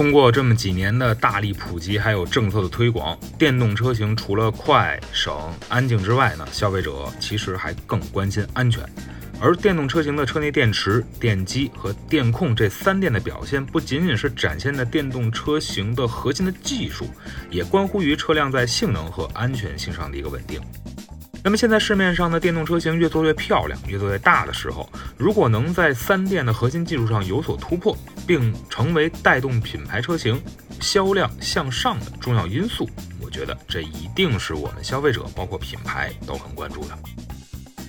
通过这么几年的大力普及，还有政策的推广，电动车型除了快、省、安静之外呢，消费者其实还更关心安全。而电动车型的车内电池、电机和电控这三电的表现，不仅仅是展现的电动车型的核心的技术，也关乎于车辆在性能和安全性上的一个稳定。那么现在市面上的电动车型越做越漂亮，越做越大的时候，如果能在三电的核心技术上有所突破，并成为带动品牌车型销量向上的重要因素，我觉得这一定是我们消费者，包括品牌都很关注的。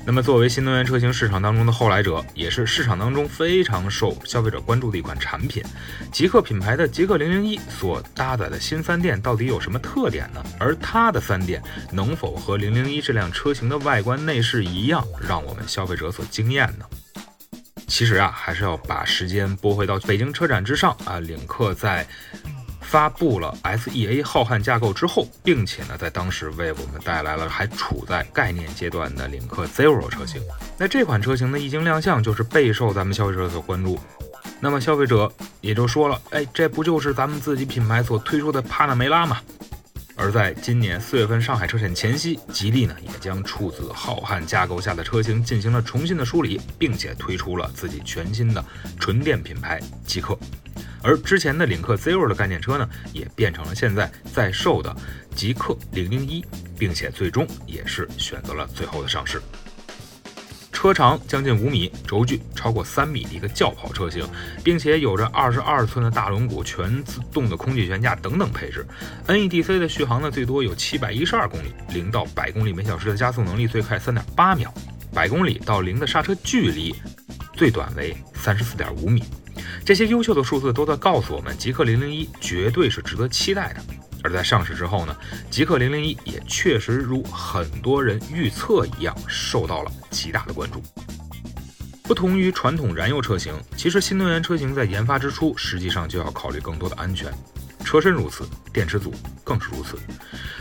那么，作为新能源车型市场当中的后来者，也是市场当中非常受消费者关注的一款产品，极客品牌的极客零零一所搭载的新三电到底有什么特点呢？而它的三电能否和零零一这辆车型的外观内饰一样，让我们消费者所惊艳呢？其实啊，还是要把时间拨回到北京车展之上啊，领克在。发布了 SEA 浩瀚架构之后，并且呢，在当时为我们带来了还处在概念阶段的领克 Zero 车型。那这款车型呢，一经亮相就是备受咱们消费者所关注。那么消费者也就说了，哎，这不就是咱们自己品牌所推出的帕纳梅拉吗？而在今年四月份上海车展前夕，吉利呢也将处子浩瀚架构下的车型进行了重新的梳理，并且推出了自己全新的纯电品牌极客。而之前的领克 Zero 的概念车呢，也变成了现在在售的极氪零零一，并且最终也是选择了最后的上市。车长将近五米，轴距超过三米的一个轿跑车型，并且有着二十二寸的大轮毂、全自动的空气悬架等等配置。NEDC 的续航呢，最多有七百一十二公里，零到百公里每小时的加速能力最快三点八秒，百公里到零的刹车距离最短为三十四点五米。这些优秀的数字都在告诉我们，极氪零零一绝对是值得期待的。而在上市之后呢，极氪零零一也确实如很多人预测一样，受到了极大的关注。不同于传统燃油车型，其实新能源车型在研发之初，实际上就要考虑更多的安全。车身如此，电池组更是如此。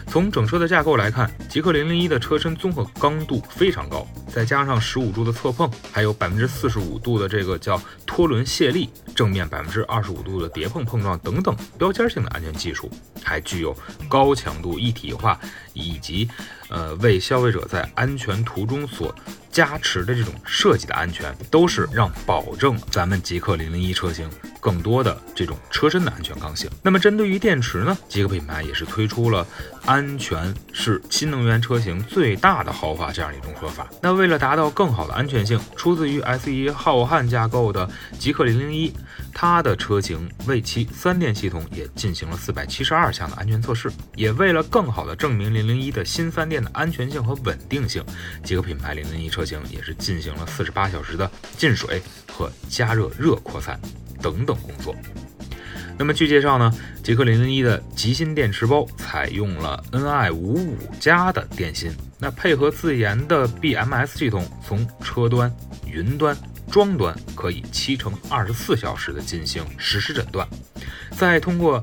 从整车的架构来看，极氪零零一的车身综合刚度非常高，再加上十五度的侧碰，还有百分之四十五度的这个叫拖轮卸力，正面百分之二十五度的叠碰碰撞等等标签性的安全技术，还具有高强度一体化以及呃为消费者在安全途中所。加持的这种设计的安全，都是让保证咱们极氪零零一车型更多的这种车身的安全刚性。那么针对于电池呢，极氪品牌也是推出了安全是新能源车型最大的豪华这样一种说法。那为了达到更好的安全性，出自于 S1 浩瀚架构的极氪零零一，它的车型为其三电系统也进行了四百七十二项的安全测试。也为了更好的证明零零一的新三电的安全性和稳定性，极氪品牌零零一。车型也是进行了四十八小时的进水和加热热扩散等等工作。那么据介绍呢，极氪零零一的极芯电池包采用了 Ni 五五加的电芯，那配合自研的 BMS 系统，从车端、云端、装端可以七乘二十四小时的进行实时诊断，再通过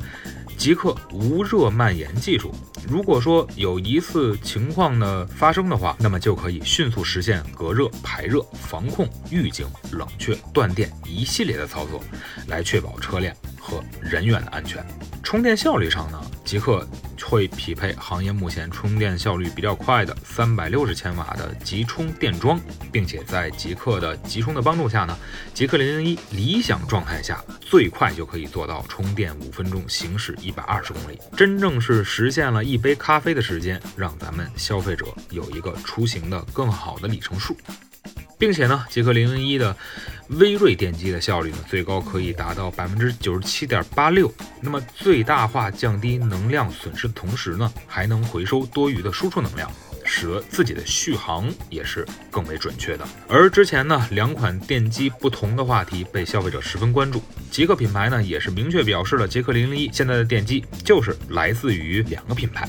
极客无热蔓延技术。如果说有疑似情况的发生的话，那么就可以迅速实现隔热、排热、防控、预警、冷却、断电一系列的操作，来确保车辆和人员的安全。充电效率上呢，极客会匹配行业目前充电效率比较快的三百六十千瓦的极充电桩，并且在极客的极充的帮助下呢，极客零零一理想状态下最快就可以做到充电五分钟行驶一百二十公里，真正是实现了一杯咖啡的时间，让咱们消费者有一个出行的更好的里程数。并且呢，极氪零零一的微锐电机的效率呢，最高可以达到百分之九十七点八六。那么最大化降低能量损失的同时呢，还能回收多余的输出能量，使得自己的续航也是更为准确的。而之前呢，两款电机不同的话题被消费者十分关注，极客品牌呢也是明确表示了，极氪零零一现在的电机就是来自于两个品牌。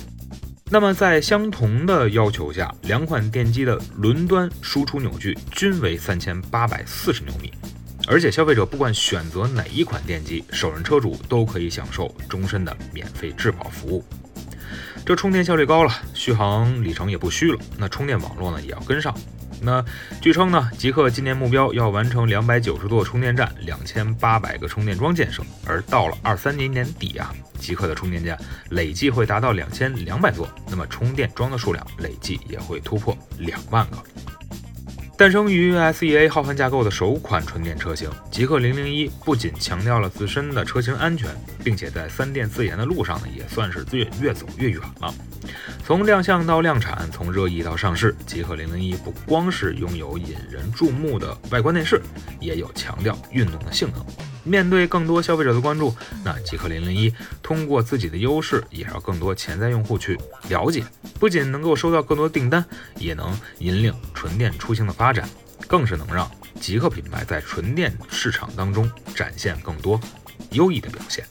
那么在相同的要求下，两款电机的轮端输出扭矩均为三千八百四十牛米，而且消费者不管选择哪一款电机，首任车主都可以享受终身的免费质保服务。这充电效率高了，续航里程也不虚了，那充电网络呢也要跟上。那据称呢，极氪今年目标要完成两百九十座充电站、两千八百个充电桩建设，而到了二三年年底啊，极氪的充电站累计会达到两千两百座，那么充电桩的数量累计也会突破两万个。诞生于 SEA 浩瀚架构的首款纯电车型极氪零零一，不仅强调了自身的车型安全，并且在三电自研的路上呢，也算是越越走越远了。从亮相到量产，从热议到上市，极氪零零一不光是拥有引人注目的外观内饰，也有强调运动的性能。面对更多消费者的关注，那极氪零零一通过自己的优势，也让更多潜在用户去了解，不仅能够收到更多订单，也能引领纯电出行的发展，更是能让极氪品牌在纯电市场当中展现更多优异的表现。